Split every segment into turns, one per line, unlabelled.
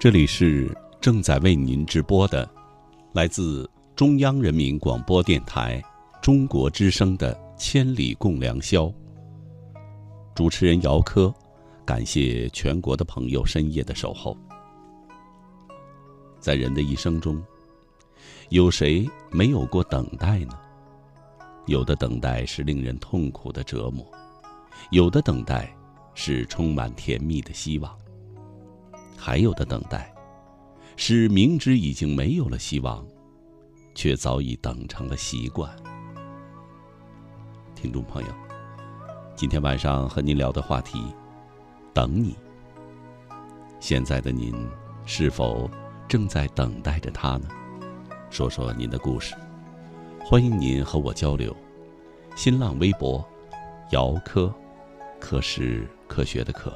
这里是正在为您直播的，来自中央人民广播电台中国之声的《千里共良宵》。主持人姚科，感谢全国的朋友深夜的守候。在人的一生中，有谁没有过等待呢？有的等待是令人痛苦的折磨，有的等待是充满甜蜜的希望。还有的等待，是明知已经没有了希望，却早已等成了习惯。听众朋友，今天晚上和您聊的话题，等你。现在的您，是否正在等待着他呢？说说您的故事，欢迎您和我交流。新浪微博，姚科，科是科学的科。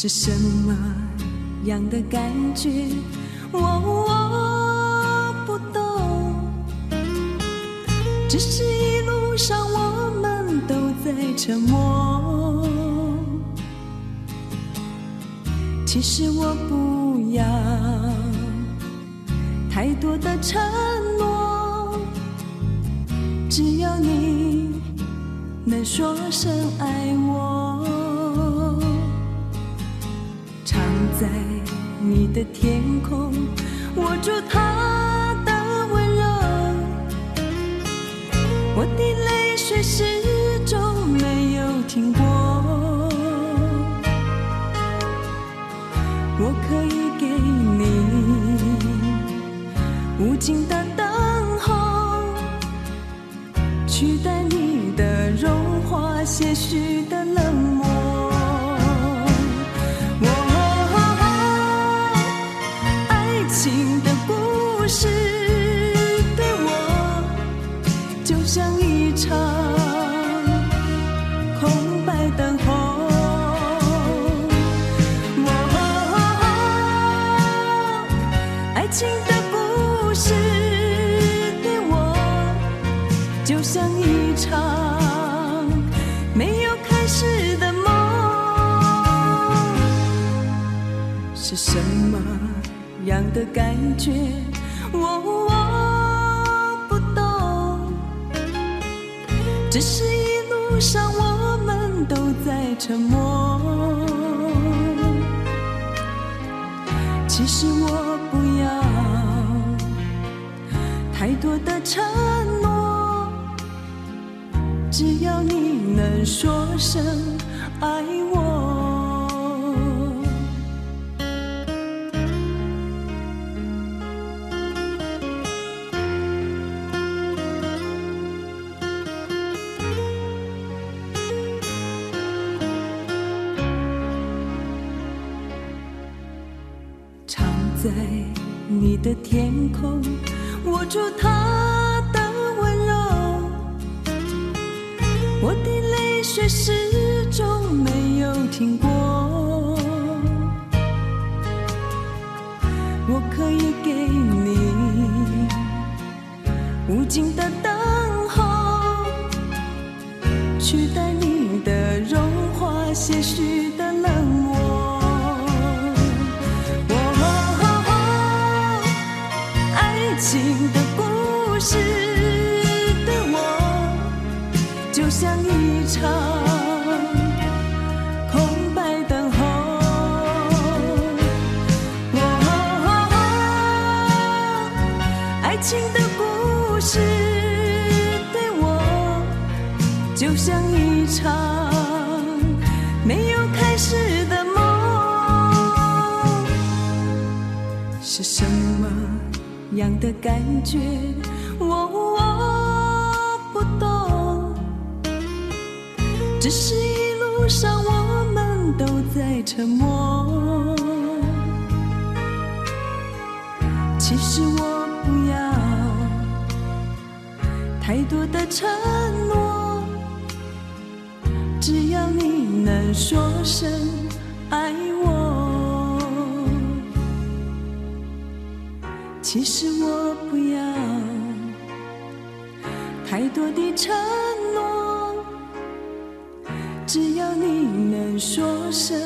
是什么样的感觉？我我不懂，只是一路上我们都在沉默。其实我不要太多的承诺，只要你能说声爱我。的天空，就像一场空白等候哦爱情的故事对我就像一场没有开始的梦是什么样的感觉我只是一路上我们都在沉默。其实我不要太多的承诺，只要你能说声爱我。我可以给你。无尽的样的感觉，我我不懂，只是一路上我们都在沉默。其实我不要太多的承诺，只要你能说声其实我不要太多的承诺，只要你能说声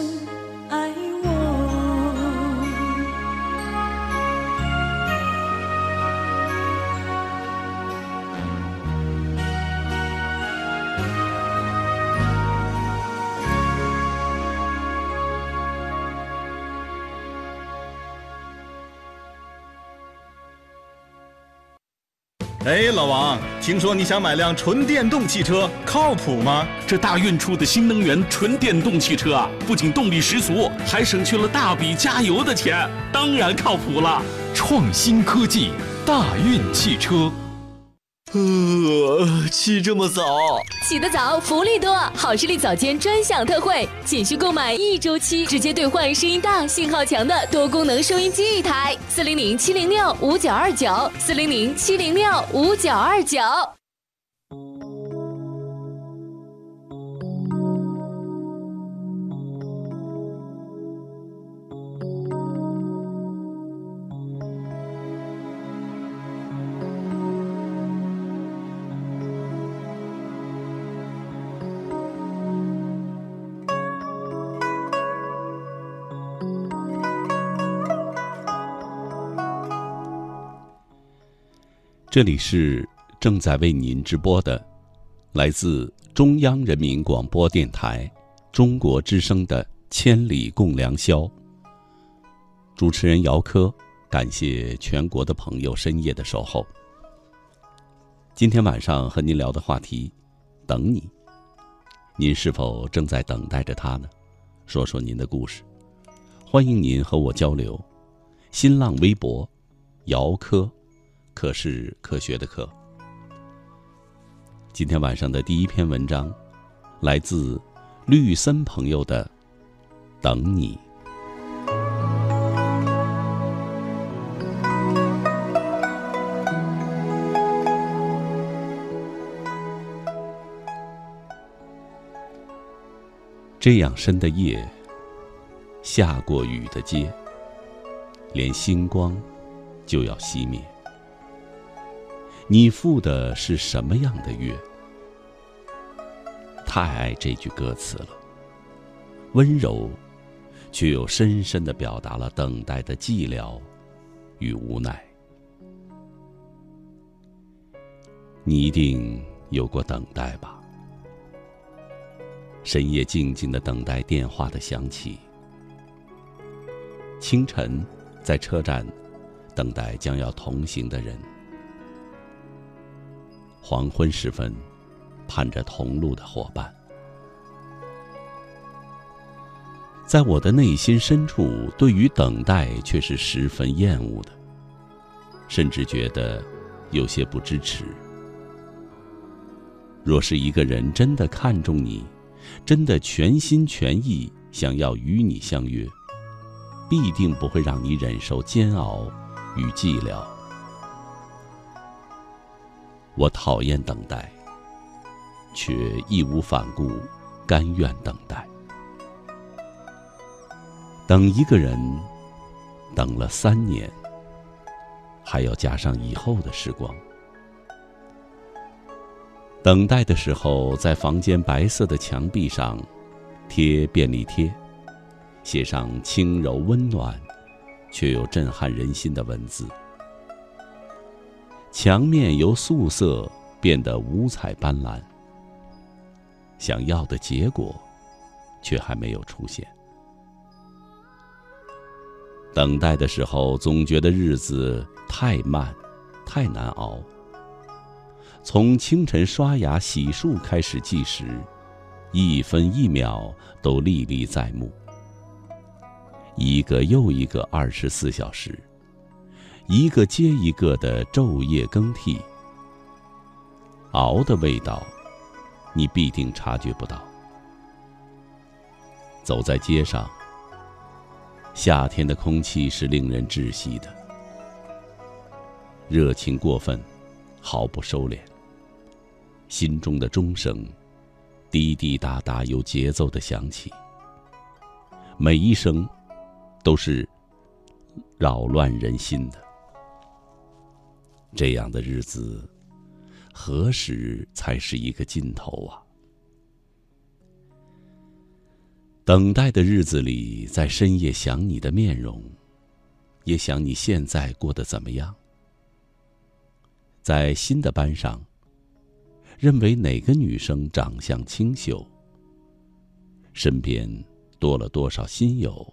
哎，老王，听说你想买辆纯电动汽车，靠谱吗？
这大运出的新能源纯电动汽车啊，不仅动力十足，还省去了大笔加油的钱，当然靠谱了。
创新科技，大运汽车。
呃，起这么早？
起得早，福利多！好视力早间专享特惠，仅需购买一周期，直接兑换声音大、信号强的多功能收音机一台。四零零七零六五九二九，四零零七零六五九二九。
这里是正在为您直播的，来自中央人民广播电台中国之声的《千里共良宵》。主持人姚科，感谢全国的朋友深夜的守候。今天晚上和您聊的话题，等你。您是否正在等待着他呢？说说您的故事，欢迎您和我交流。新浪微博，姚科。可是科学的课。今天晚上的第一篇文章，来自绿森朋友的《等你》。这样深的夜，下过雨的街，连星光就要熄灭。你赴的是什么样的约？太爱这句歌词了，温柔，却又深深的表达了等待的寂寥与无奈。你一定有过等待吧？深夜静静的等待电话的响起，清晨在车站等待将要同行的人。黄昏时分，盼着同路的伙伴。在我的内心深处，对于等待却是十分厌恶的，甚至觉得有些不支持。若是一个人真的看重你，真的全心全意想要与你相约，必定不会让你忍受煎熬与寂寥。我讨厌等待，却义无反顾，甘愿等待。等一个人，等了三年，还要加上以后的时光。等待的时候，在房间白色的墙壁上贴便利贴，写上轻柔温暖，却又震撼人心的文字。墙面由素色变得五彩斑斓，想要的结果，却还没有出现。等待的时候，总觉得日子太慢，太难熬。从清晨刷牙洗漱开始计时，一分一秒都历历在目。一个又一个二十四小时。一个接一个的昼夜更替，熬的味道，你必定察觉不到。走在街上，夏天的空气是令人窒息的，热情过分，毫不收敛，心中的钟声滴滴答答有节奏的响起，每一声都是扰乱人心的。这样的日子，何时才是一个尽头啊？等待的日子里，在深夜想你的面容，也想你现在过得怎么样。在新的班上，认为哪个女生长相清秀，身边多了多少新友，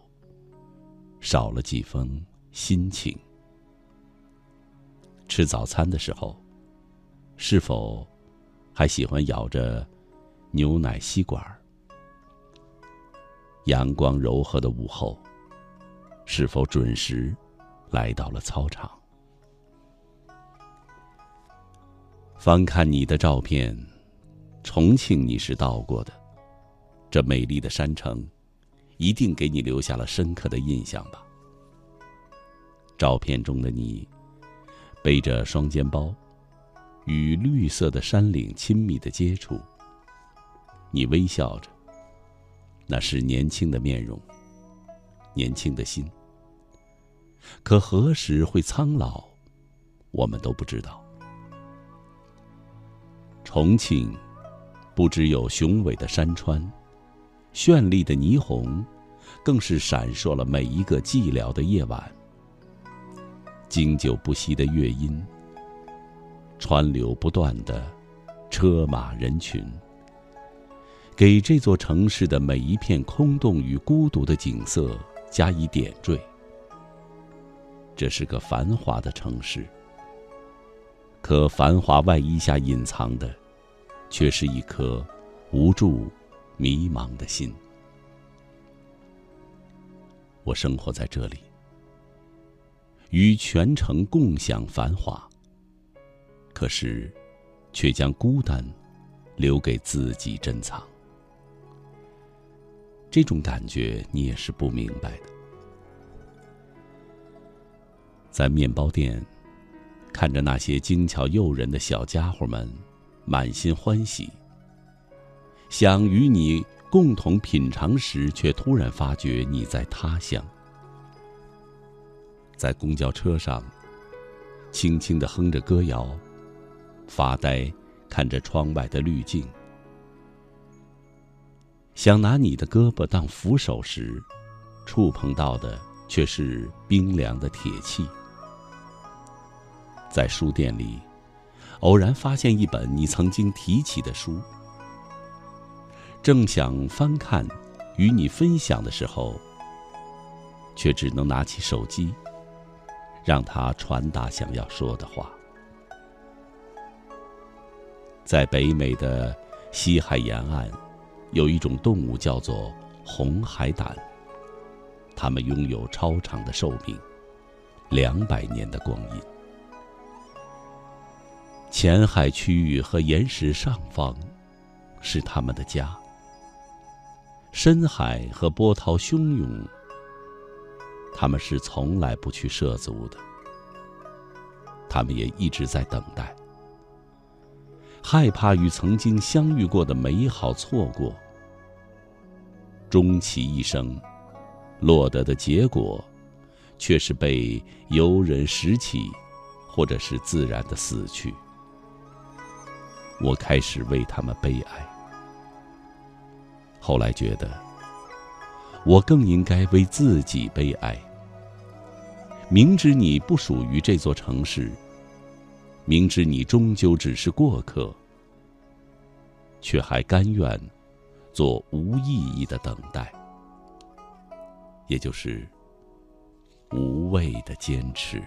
少了几分心情。吃早餐的时候，是否还喜欢咬着牛奶吸管？阳光柔和的午后，是否准时来到了操场？翻看你的照片，重庆你是到过的，这美丽的山城，一定给你留下了深刻的印象吧？照片中的你，背着双肩包，与绿色的山岭亲密的接触，你微笑着，那是年轻的面容，年轻的心。可何时会苍老，我们都不知道。重庆，不只有雄伟的山川，绚丽的霓虹，更是闪烁了每一个寂寥的夜晚。经久不息的乐音，川流不断的车马人群，给这座城市的每一片空洞与孤独的景色加以点缀。这是个繁华的城市。可繁华外衣下隐藏的，却是一颗无助、迷茫的心。我生活在这里，与全城共享繁华，可是，却将孤单留给自己珍藏。这种感觉你也是不明白的。在面包店。看着那些精巧诱人的小家伙们，满心欢喜。想与你共同品尝时，却突然发觉你在他乡。在公交车上，轻轻的哼着歌谣，发呆看着窗外的滤镜。想拿你的胳膊当扶手时，触碰到的却是冰凉的铁器。在书店里，偶然发现一本你曾经提起的书，正想翻看，与你分享的时候，却只能拿起手机，让他传达想要说的话。在北美的西海沿岸，有一种动物叫做红海胆，它们拥有超长的寿命，两百年的光阴。浅海区域和岩石上方，是他们的家。深海和波涛汹涌，他们是从来不去涉足的。他们也一直在等待，害怕与曾经相遇过的美好错过。终其一生，落得的结果，却是被游人拾起，或者是自然的死去。我开始为他们悲哀，后来觉得，我更应该为自己悲哀。明知你不属于这座城市，明知你终究只是过客，却还甘愿做无意义的等待，也就是无谓的坚持。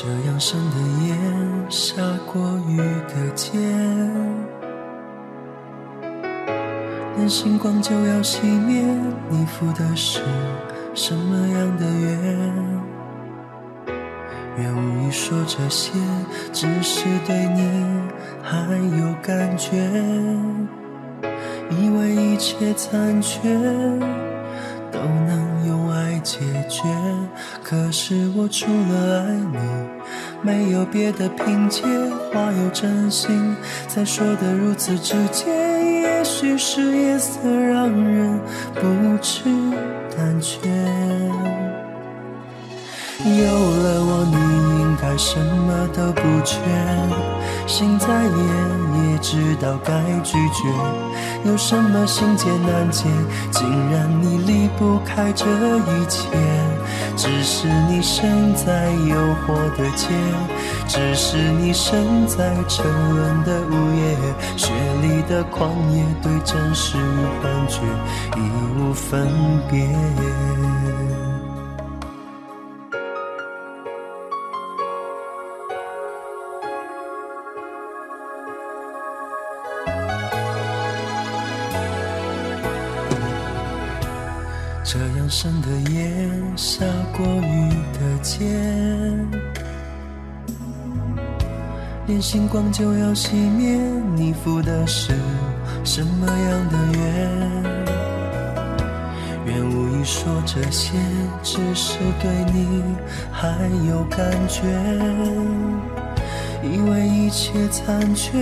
这样深的夜，下过雨的街，连星光就要熄灭，你赴的是什么样的约？愿无意说这些，只是对你还有感觉，以为一切残缺可是我除了爱你，没有别的凭借。话由真心，才说得如此直接。也许是夜色让人不知胆怯。有了我，你应该什么都不缺。心再野，也知道该拒绝。有什么心结难解，竟然你离不开这一切。只是你身在诱惑的街，只是你身在沉沦的午夜，雪里的狂野，对真实与幻觉已无分别。星光就要熄灭，你赴的是什么样的约？愿无意说这些，只是对你还有感觉，以为一切残缺。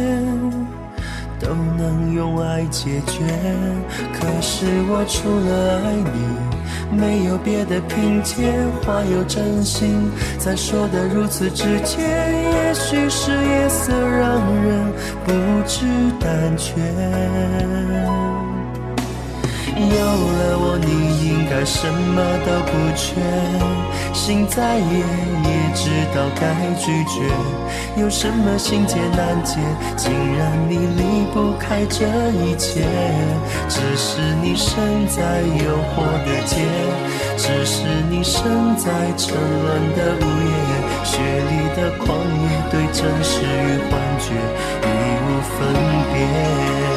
都能用爱解决，可是我除了爱你，没有别的凭借。话有真心，才说得如此直接。也许是夜色让人不知胆怯。有了我，你应该什么都不缺。心再野，也知道该拒绝。有什么心结难解，竟然你离不开这一切。只是你身在诱惑的街，只是你身在沉沦的午夜。雪里的狂野，对真实与幻觉已无分别。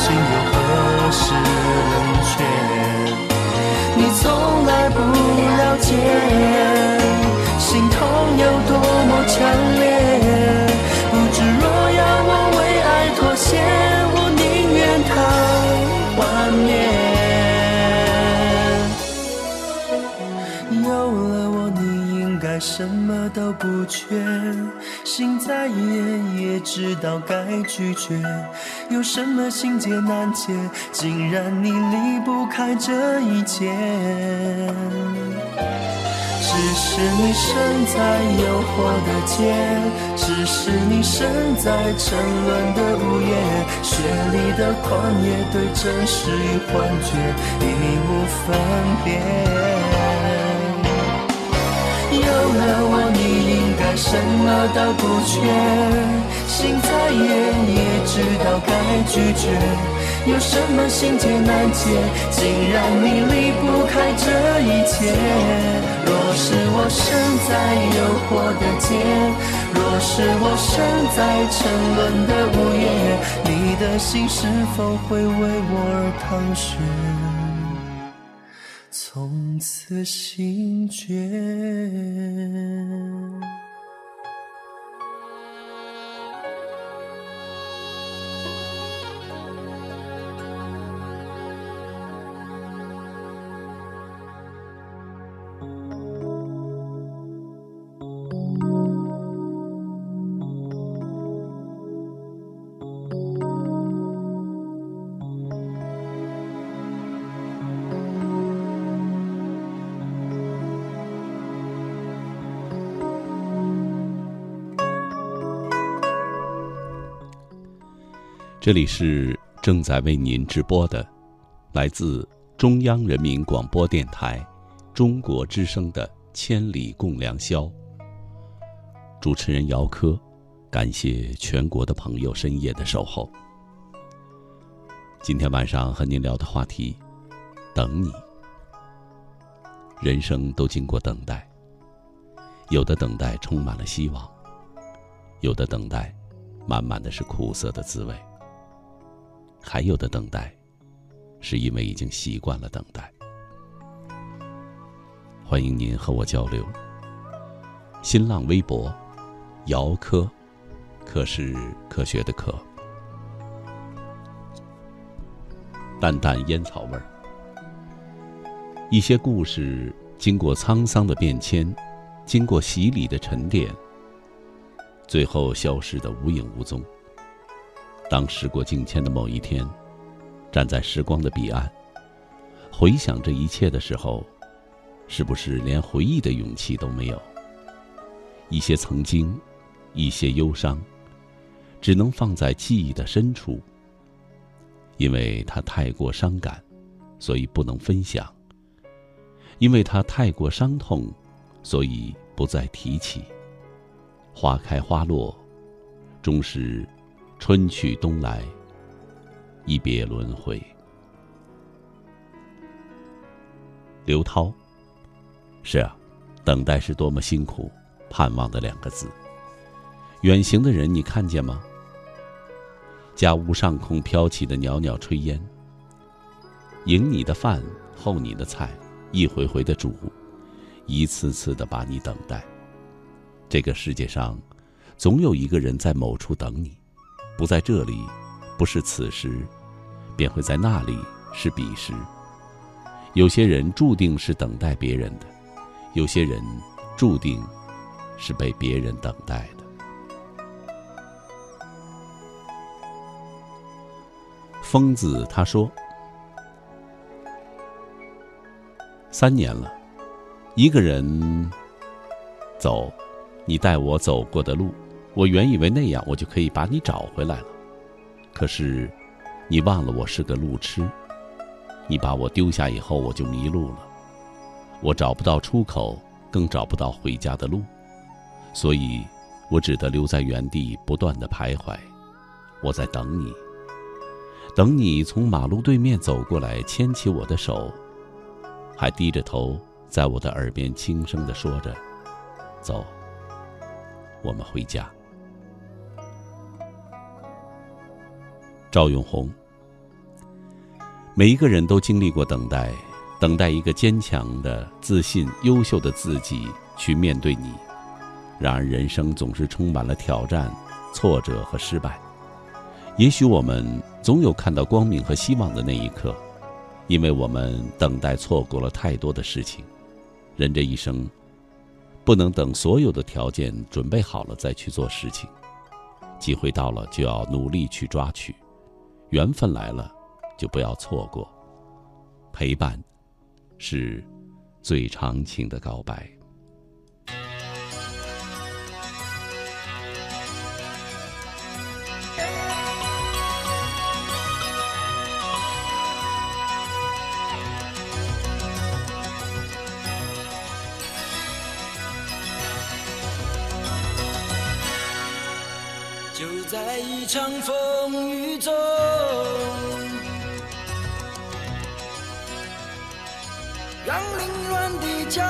心有何时冷却？你从来不了解，心痛有多么强烈。不知若要我为爱妥协，我宁愿它幻灭。有了我，你应该什么都不缺。心再野，也知道该拒绝。有什么心结难解，竟然你离不开这一切。只是你身在诱惑的街，只是你身在沉沦的午夜，雪里的旷野，对真实与幻觉已无分别。有了我，你该什么都不缺。心再野，也知道该拒绝。有什么心结难解，竟然你离不开这一切。若是我身在诱惑的街，若是我身在沉沦的午夜，你的心是否会为我而淌血？从此心绝。
这里是正在为您直播的，来自中央人民广播电台中国之声的《千里共良宵》。主持人姚科，感谢全国的朋友深夜的守候。今天晚上和您聊的话题，等你。人生都经过等待，有的等待充满了希望，有的等待满满的是苦涩的滋味，还有的等待，是因为已经习惯了等待。欢迎您和我交流。新浪微博，姚科，科是科学的科，淡淡烟草味儿。一些故事经过沧桑的变迁，经过洗礼的沉淀，最后消失的无影无踪。当时过境迁的某一天，站在时光的彼岸，回想这一切的时候，是不是连回忆的勇气都没有？一些曾经，一些忧伤，只能放在记忆的深处，因为它太过伤感，所以不能分享。因为它太过伤痛，所以不再提起。花开花落，终是春去冬来，一别轮回。刘涛，是啊，等待是多么辛苦，盼望的两个字。远行的人，你看见吗？家屋上空飘起的袅袅炊烟，迎你的饭，候你的菜。一回回的煮，一次次的把你等待。这个世界上，总有一个人在某处等你，不在这里，不是此时，便会在那里是彼时。有些人注定是等待别人的，有些人注定是被别人等待的。疯子他说。三年了，一个人走，你带我走过的路，我原以为那样我就可以把你找回来了。可是，你忘了我是个路痴，你把我丢下以后，我就迷路了，我找不到出口，更找不到回家的路，所以，我只得留在原地不断的徘徊。我在等你，等你从马路对面走过来，牵起我的手。还低着头，在我的耳边轻声的说着：“走，我们回家。”赵永红，每一个人都经历过等待，等待一个坚强的、自信、优秀的自己去面对你。然而，人生总是充满了挑战、挫折和失败。也许我们总有看到光明和希望的那一刻。因为我们等待错过了太多的事情，人这一生，不能等所有的条件准备好了再去做事情，机会到了就要努力去抓取，缘分来了就不要错过，陪伴，是最长情的告白。
场风雨中，让凌乱的脚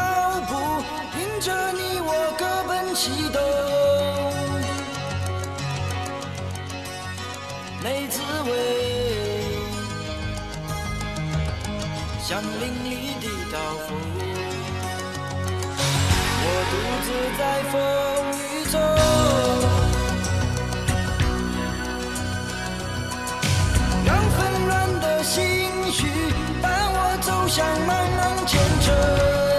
步引着你我各奔西东，没滋味，像淋漓的刀锋，我独自在风雨中。许伴我走向茫茫前程。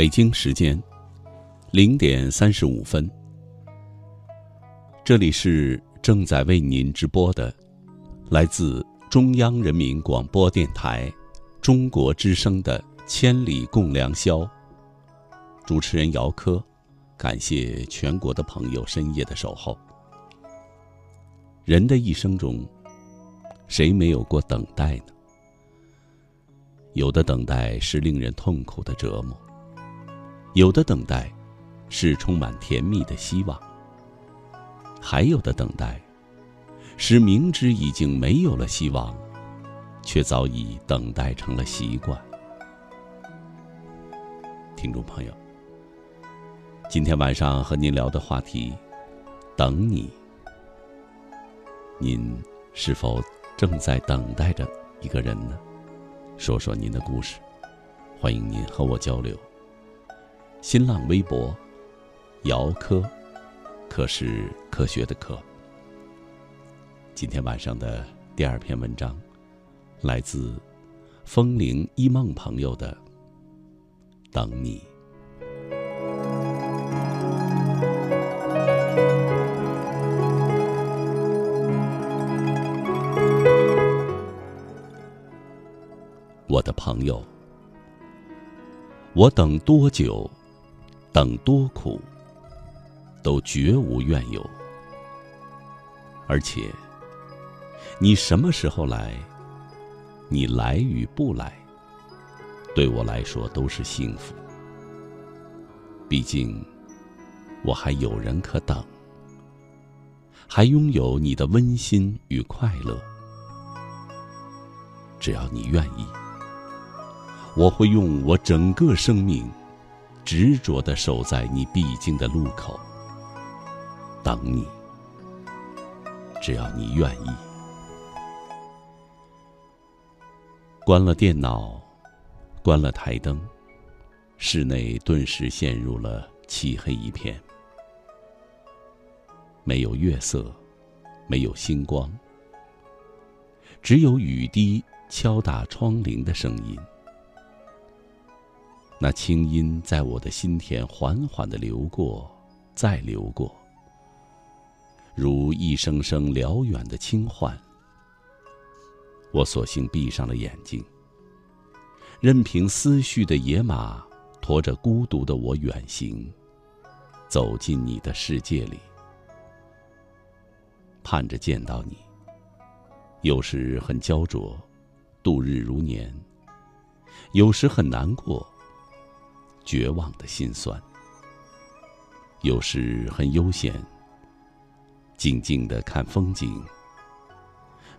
北京时间零点三十五分，这里是正在为您直播的，来自中央人民广播电台中国之声的《千里共良宵》。主持人姚科，感谢全国的朋友深夜的守候。人的一生中，谁没有过等待呢？有的等待是令人痛苦的折磨，有的等待是充满甜蜜的希望，还有的等待是明知已经没有了希望，却早已等待成了习惯。听众朋友，今天晚上和您聊的话题，等你。您是否正在等待着一个人呢？说说您的故事，欢迎您和我交流。新浪微博，姚科，科是科学的科。今天晚上的第二篇文章，来自风铃一梦朋友的《等你》。我的朋友，我等多久，等多苦，都绝无怨尤。而且，你什么时候来，你来与不来，对我来说都是幸福。毕竟，我还有人可等，还拥有你的温馨与快乐。只要你愿意。我会用我整个生命，执着的守在你必经的路口，等你。只要你愿意。关了电脑，关了台灯，室内顿时陷入了漆黑一片，没有月色，没有星光，只有雨滴敲打窗棂的声音。那清音在我的心田缓缓的流过，再流过，如一声声辽远的轻唤。我索性闭上了眼睛，任凭思绪的野马驮着孤独的我远行，走进你的世界里，盼着见到你。有时很焦灼，度日如年；有时很难过。绝望的心酸，有时很悠闲。静静的看风景，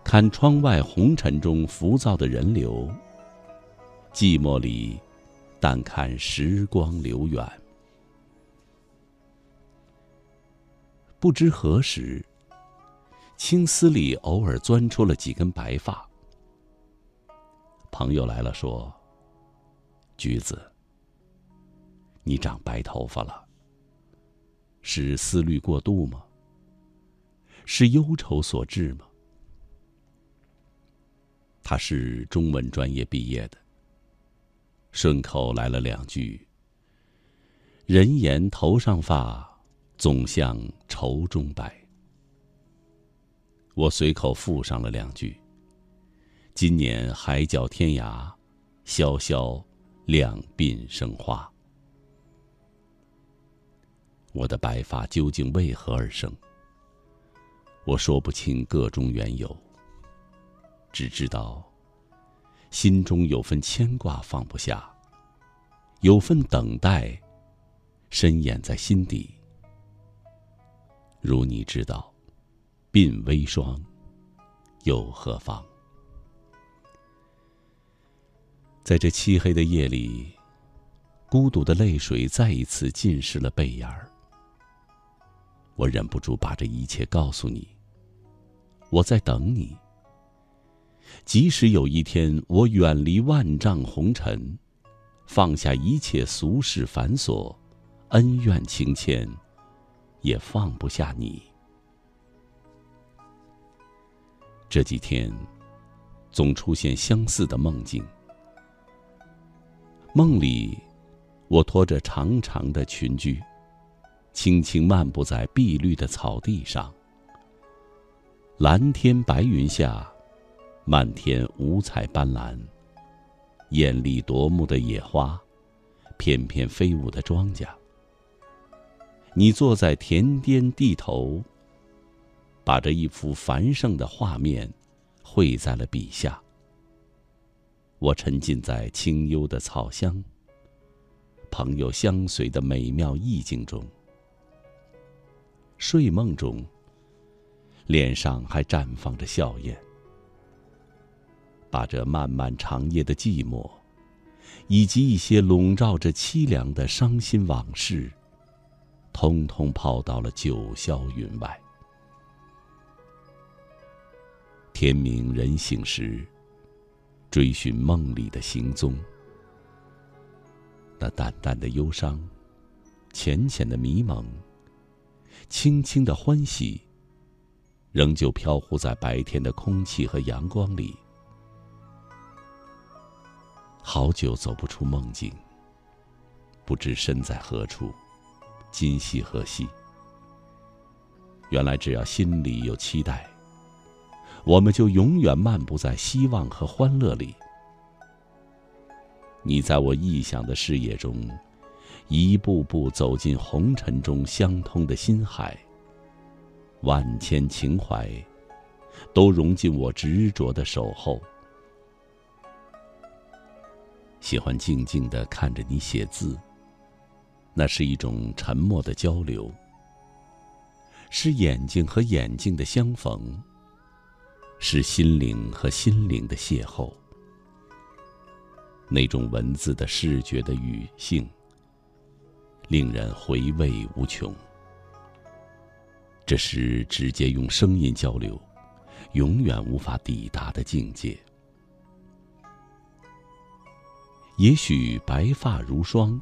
看窗外红尘中浮躁的人流。寂寞里，淡看时光流远。不知何时，青丝里偶尔钻出了几根白发。朋友来了，说：“橘子。”你长白头发了，是思虑过度吗？是忧愁所致吗？他是中文专业毕业的，顺口来了两句：“人言头上发，总向愁中白。”我随口附上了两句：“今年海角天涯，萧萧两鬓生花。”我的白发究竟为何而生？我说不清个中缘由，只知道心中有份牵挂放不下，有份等待深掩在心底。如你知道，鬓微霜，又何妨？在这漆黑的夜里，孤独的泪水再一次浸湿了背眼儿。我忍不住把这一切告诉你。我在等你。即使有一天我远离万丈红尘，放下一切俗世繁琐，恩怨情牵，也放不下你。这几天，总出现相似的梦境。梦里，我拖着长长的裙裾，轻轻漫步在碧绿的草地上。蓝天白云下，漫天五彩斑斓。艳丽夺目的野花，翩翩飞舞的庄稼。你坐在田间地头，把这一幅繁盛的画面绘在了笔下。我沉浸在清幽的草香、朋友相随的美妙意境中，睡梦中，脸上还绽放着笑靥。把这漫漫长夜的寂寞，以及一些笼罩着凄凉的伤心往事，通通抛到了九霄云外。天明人醒时，追寻梦里的行踪。那淡淡的忧伤，浅浅的迷蒙，轻轻的欢喜，仍旧飘忽在白天的空气和阳光里。好久走不出梦境，不知身在何处，今夕何夕。原来只要心里有期待，我们就永远漫步在希望和欢乐里。你在我臆想的视野中，一步步走进红尘中相通的心海。万千情怀，都融进我执着的守候。喜欢静静的看着你写字，那是一种沉默的交流，是眼睛和眼睛的相逢，是心灵和心灵的邂逅。那种文字的视觉的语性，令人回味无穷。这是直接用声音交流，永远无法抵达的境界。也许白发如霜，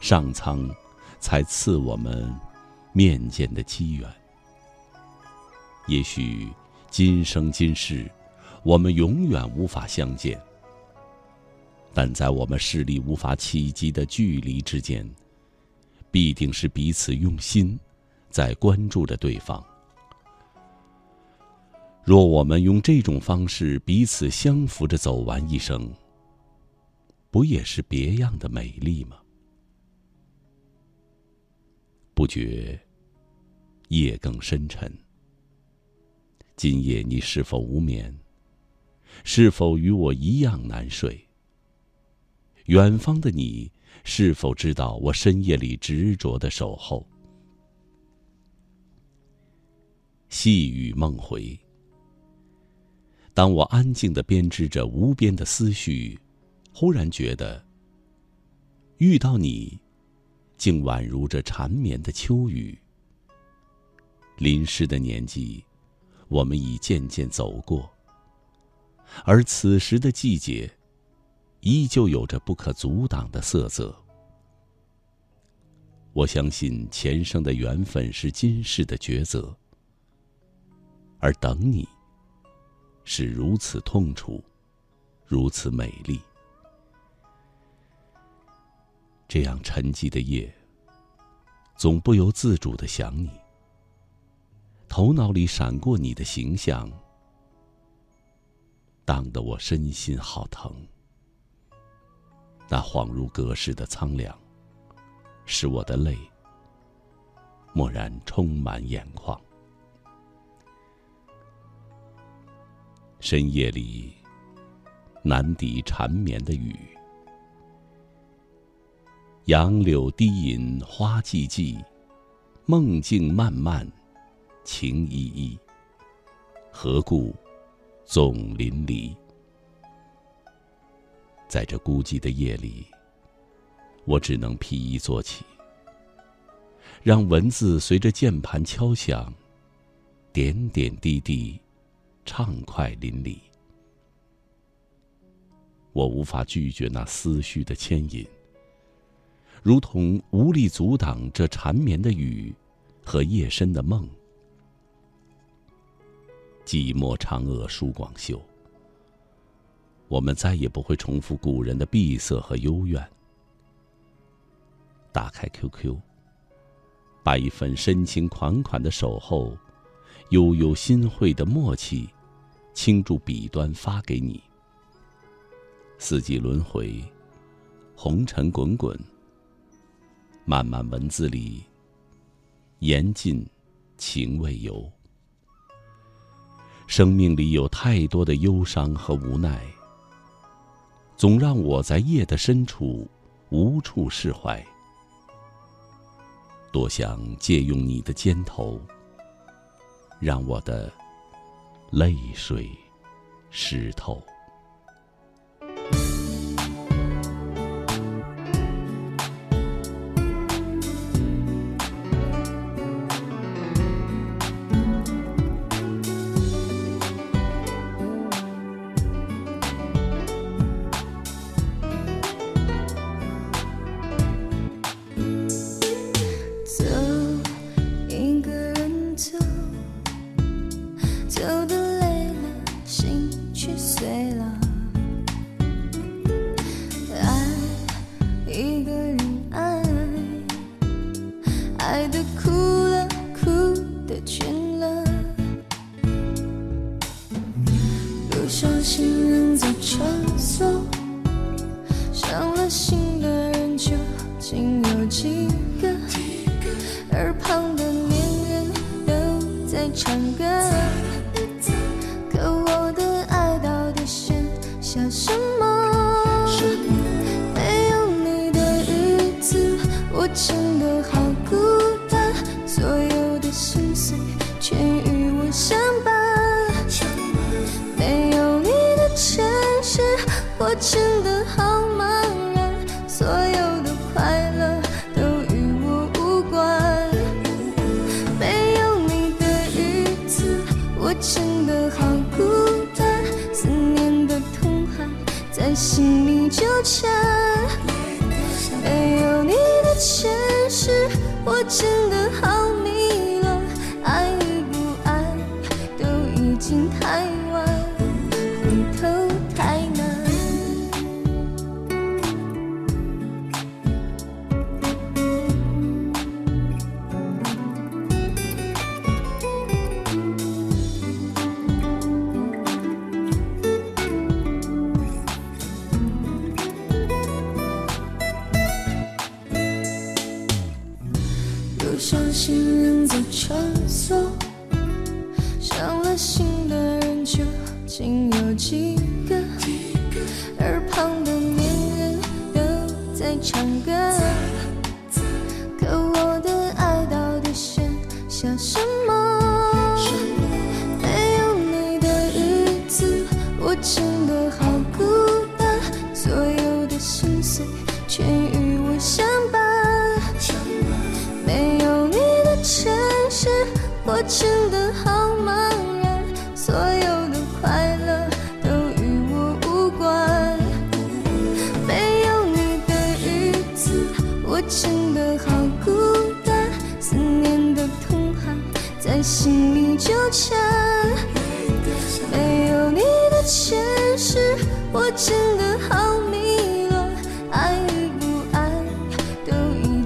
上苍才赐我们面见的机缘。也许今生今世，我们永远无法相见。但在我们视力无法企及的距离之间，必定是彼此用心在关注着对方。若我们用这种方式彼此相扶着走完一生，不也是别样的美丽吗？不觉夜更深沉。今夜你是否无眠？是否与我一样难睡？远方的你是否知道我深夜里执着的守候？细雨梦回。当我安静的编织着无边的思绪。忽然觉得，遇到你，竟宛如这缠绵的秋雨。淋湿的年纪，我们已渐渐走过，而此时的季节，依旧有着不可阻挡的色泽。我相信前生的缘分是今世的抉择，而等你，是如此痛楚，如此美丽。这样沉寂的夜，总不由自主的想你。头脑里闪过你的形象，荡得我身心好疼。那恍如隔世的苍凉，使我的泪蓦然充满眼眶。深夜里，难抵缠绵的雨。杨柳低吟花寂寂，梦境漫漫，情依依。何故总淋漓？在这孤寂的夜里，我只能披衣坐起，让文字随着键盘敲响，点点滴滴，畅快淋漓。我无法拒绝那思绪的牵引。如同无力阻挡这缠绵的雨和夜深的梦。寂寞嫦娥舒广袖，我们再也不会重复古人的闭塞和幽怨。
打开 QQ，把一份深情款款的守候、悠悠心会的默契，倾注笔端发给你。四季轮回，红尘滚滚。漫漫文字里，言尽情未有。生命里有太多的忧伤和无奈，总让我在夜的深处无处释怀。多想借用你的肩头，让我的泪水湿透。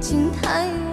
心太远。